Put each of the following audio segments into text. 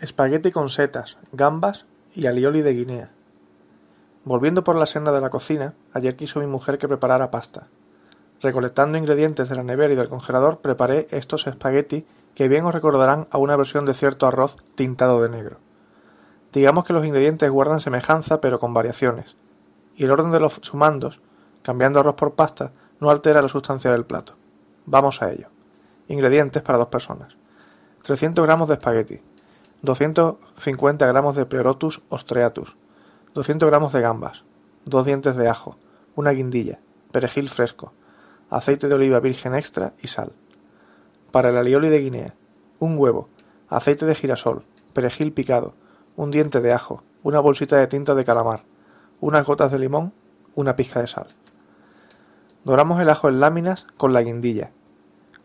Espagueti con setas, gambas y alioli de Guinea. Volviendo por la senda de la cocina, ayer quiso mi mujer que preparara pasta. Recolectando ingredientes de la nevera y del congelador, preparé estos espagueti que bien os recordarán a una versión de cierto arroz tintado de negro. Digamos que los ingredientes guardan semejanza pero con variaciones, y el orden de los sumandos, cambiando arroz por pasta, no altera la sustancia del plato. Vamos a ello. Ingredientes para dos personas. 300 gramos de espagueti, 250 gramos de Pleurotus ostreatus, 200 gramos de gambas, dos dientes de ajo, una guindilla, perejil fresco, aceite de oliva virgen extra y sal. Para el alioli de Guinea, un huevo, aceite de girasol, perejil picado, un diente de ajo, una bolsita de tinta de calamar, unas gotas de limón, una pizca de sal. Doramos el ajo en láminas con la guindilla.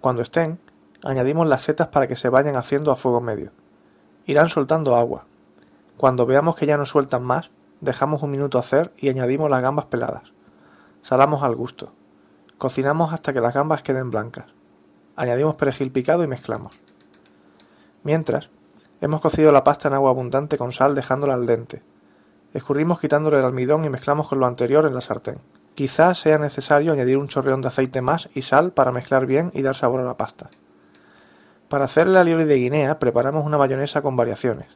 Cuando estén, añadimos las setas para que se vayan haciendo a fuego medio irán soltando agua. Cuando veamos que ya no sueltan más, dejamos un minuto hacer y añadimos las gambas peladas. Salamos al gusto. Cocinamos hasta que las gambas queden blancas. Añadimos perejil picado y mezclamos. Mientras, hemos cocido la pasta en agua abundante con sal dejándola al dente. Escurrimos quitándole el almidón y mezclamos con lo anterior en la sartén. Quizás sea necesario añadir un chorreón de aceite más y sal para mezclar bien y dar sabor a la pasta. Para hacer el alioli de Guinea preparamos una mayonesa con variaciones,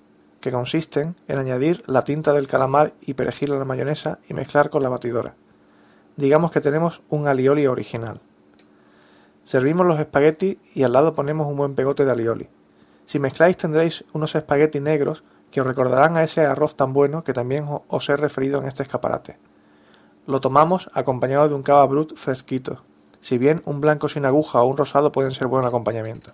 que consisten en añadir la tinta del calamar y perejil a la mayonesa y mezclar con la batidora. Digamos que tenemos un alioli original. Servimos los espaguetis y al lado ponemos un buen pegote de alioli. Si mezcláis tendréis unos espaguetis negros que os recordarán a ese arroz tan bueno que también os he referido en este escaparate. Lo tomamos acompañado de un cava brut fresquito, si bien un blanco sin aguja o un rosado pueden ser buen acompañamiento.